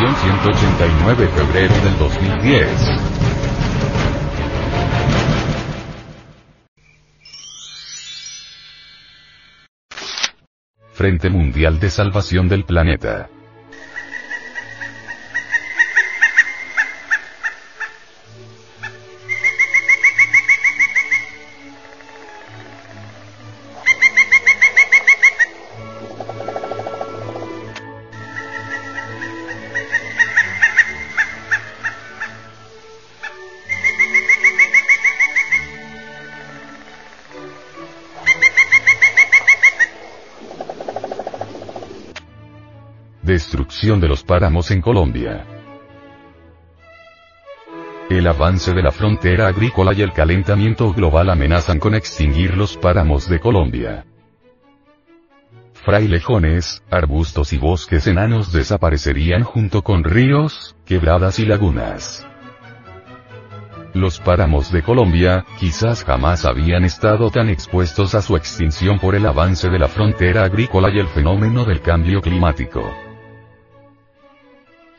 edición 189 febrero del 2010. Frente Mundial de Salvación del Planeta. Destrucción de los páramos en Colombia. El avance de la frontera agrícola y el calentamiento global amenazan con extinguir los páramos de Colombia. Frailejones, arbustos y bosques enanos desaparecerían junto con ríos, quebradas y lagunas. Los páramos de Colombia, quizás jamás habían estado tan expuestos a su extinción por el avance de la frontera agrícola y el fenómeno del cambio climático.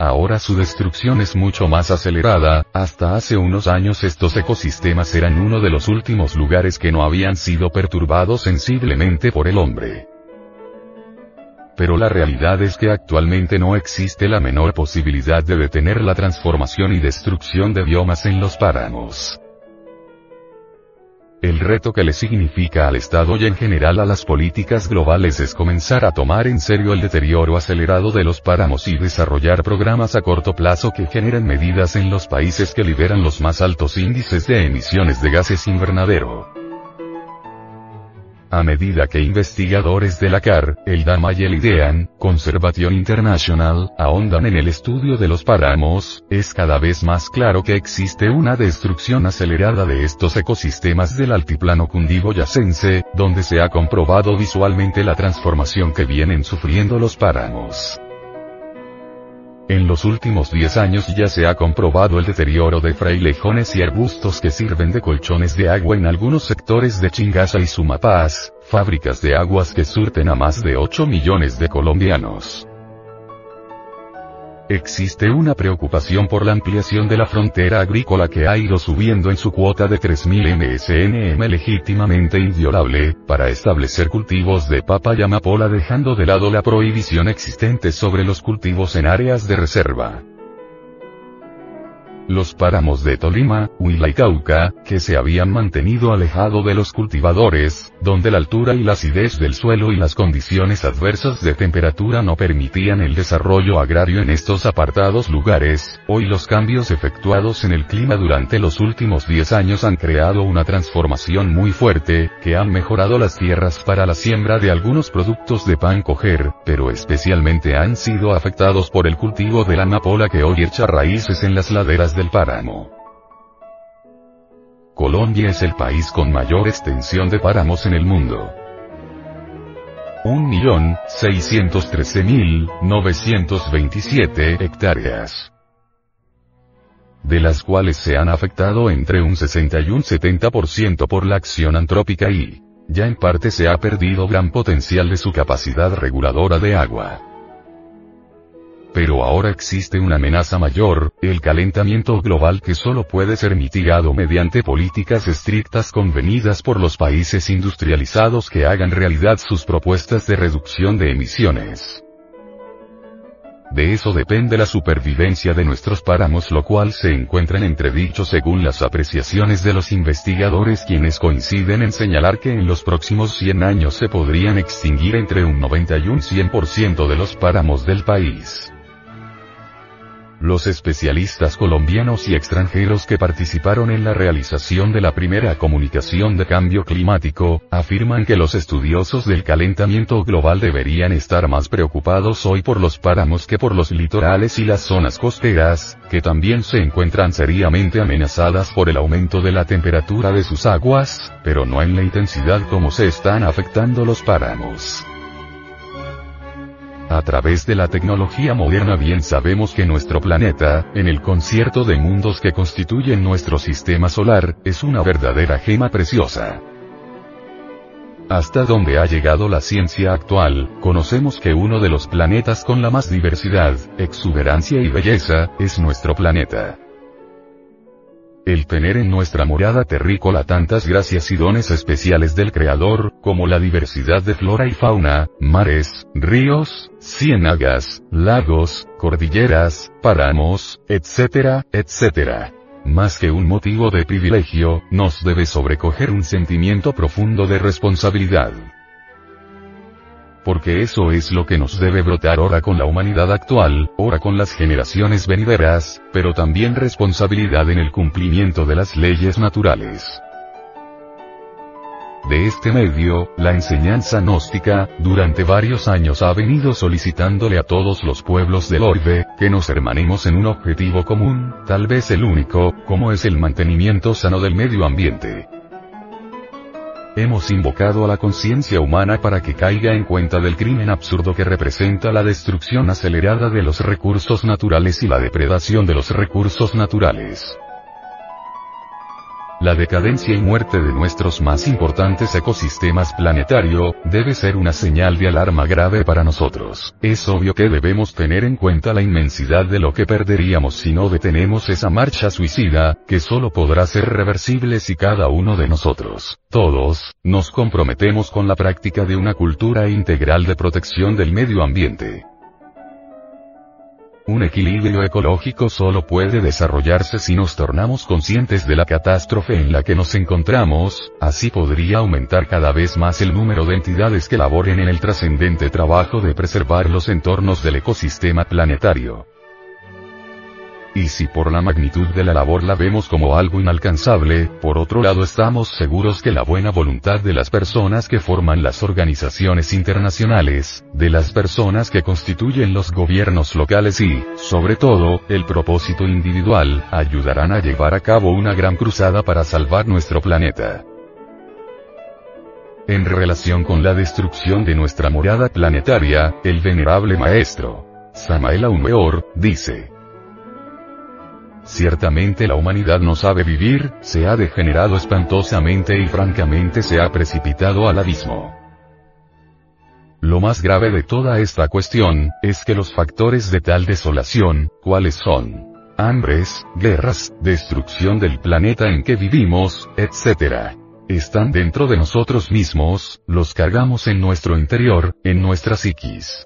Ahora su destrucción es mucho más acelerada, hasta hace unos años estos ecosistemas eran uno de los últimos lugares que no habían sido perturbados sensiblemente por el hombre. Pero la realidad es que actualmente no existe la menor posibilidad de detener la transformación y destrucción de biomas en los páramos. El reto que le significa al Estado y en general a las políticas globales es comenzar a tomar en serio el deterioro acelerado de los páramos y desarrollar programas a corto plazo que generen medidas en los países que liberan los más altos índices de emisiones de gases invernadero. A medida que investigadores de la CAR, el DAMA y el IDEAN, Conservation International, ahondan en el estudio de los páramos, es cada vez más claro que existe una destrucción acelerada de estos ecosistemas del altiplano cundiboyacense, donde se ha comprobado visualmente la transformación que vienen sufriendo los páramos. En los últimos 10 años ya se ha comprobado el deterioro de frailejones y arbustos que sirven de colchones de agua en algunos sectores de Chingasa y Sumapaz, fábricas de aguas que surten a más de 8 millones de colombianos. Existe una preocupación por la ampliación de la frontera agrícola que ha ido subiendo en su cuota de 3.000 MSNM legítimamente inviolable, para establecer cultivos de papa y amapola dejando de lado la prohibición existente sobre los cultivos en áreas de reserva. Los páramos de Tolima, Huila y Cauca, que se habían mantenido alejado de los cultivadores, donde la altura y la acidez del suelo y las condiciones adversas de temperatura no permitían el desarrollo agrario en estos apartados lugares, hoy los cambios efectuados en el clima durante los últimos 10 años han creado una transformación muy fuerte, que han mejorado las tierras para la siembra de algunos productos de pan coger, pero especialmente han sido afectados por el cultivo de la amapola que hoy echa raíces en las laderas de páramo. Colombia es el país con mayor extensión de páramos en el mundo. 1.613.927 hectáreas. De las cuales se han afectado entre un 60 y un 70% por la acción antrópica y, ya en parte se ha perdido gran potencial de su capacidad reguladora de agua. Pero ahora existe una amenaza mayor, el calentamiento global que solo puede ser mitigado mediante políticas estrictas convenidas por los países industrializados que hagan realidad sus propuestas de reducción de emisiones. De eso depende la supervivencia de nuestros páramos lo cual se encuentra en entredicho según las apreciaciones de los investigadores quienes coinciden en señalar que en los próximos 100 años se podrían extinguir entre un 90 y un 100% de los páramos del país. Los especialistas colombianos y extranjeros que participaron en la realización de la primera comunicación de cambio climático, afirman que los estudiosos del calentamiento global deberían estar más preocupados hoy por los páramos que por los litorales y las zonas costeras, que también se encuentran seriamente amenazadas por el aumento de la temperatura de sus aguas, pero no en la intensidad como se están afectando los páramos. A través de la tecnología moderna bien sabemos que nuestro planeta, en el concierto de mundos que constituyen nuestro sistema solar, es una verdadera gema preciosa. Hasta donde ha llegado la ciencia actual, conocemos que uno de los planetas con la más diversidad, exuberancia y belleza, es nuestro planeta. El tener en nuestra morada terrícola tantas gracias y dones especiales del Creador, como la diversidad de flora y fauna, mares, ríos, ciénagas, lagos, cordilleras, páramos, etcétera, etcétera. Más que un motivo de privilegio, nos debe sobrecoger un sentimiento profundo de responsabilidad porque eso es lo que nos debe brotar ahora con la humanidad actual, ahora con las generaciones venideras, pero también responsabilidad en el cumplimiento de las leyes naturales. De este medio, la enseñanza gnóstica, durante varios años ha venido solicitándole a todos los pueblos del orbe, que nos hermanemos en un objetivo común, tal vez el único, como es el mantenimiento sano del medio ambiente. Hemos invocado a la conciencia humana para que caiga en cuenta del crimen absurdo que representa la destrucción acelerada de los recursos naturales y la depredación de los recursos naturales. La decadencia y muerte de nuestros más importantes ecosistemas planetario, debe ser una señal de alarma grave para nosotros. Es obvio que debemos tener en cuenta la inmensidad de lo que perderíamos si no detenemos esa marcha suicida, que solo podrá ser reversible si cada uno de nosotros, todos, nos comprometemos con la práctica de una cultura integral de protección del medio ambiente. Un equilibrio ecológico solo puede desarrollarse si nos tornamos conscientes de la catástrofe en la que nos encontramos, así podría aumentar cada vez más el número de entidades que laboren en el trascendente trabajo de preservar los entornos del ecosistema planetario. Y si por la magnitud de la labor la vemos como algo inalcanzable, por otro lado estamos seguros que la buena voluntad de las personas que forman las organizaciones internacionales, de las personas que constituyen los gobiernos locales y, sobre todo, el propósito individual, ayudarán a llevar a cabo una gran cruzada para salvar nuestro planeta. En relación con la destrucción de nuestra morada planetaria, el venerable maestro, Samael Aumeor, dice, Ciertamente la humanidad no sabe vivir, se ha degenerado espantosamente y francamente se ha precipitado al abismo. Lo más grave de toda esta cuestión, es que los factores de tal desolación, ¿cuáles son? Hambres, guerras, destrucción del planeta en que vivimos, etc. Están dentro de nosotros mismos, los cargamos en nuestro interior, en nuestra psiquis.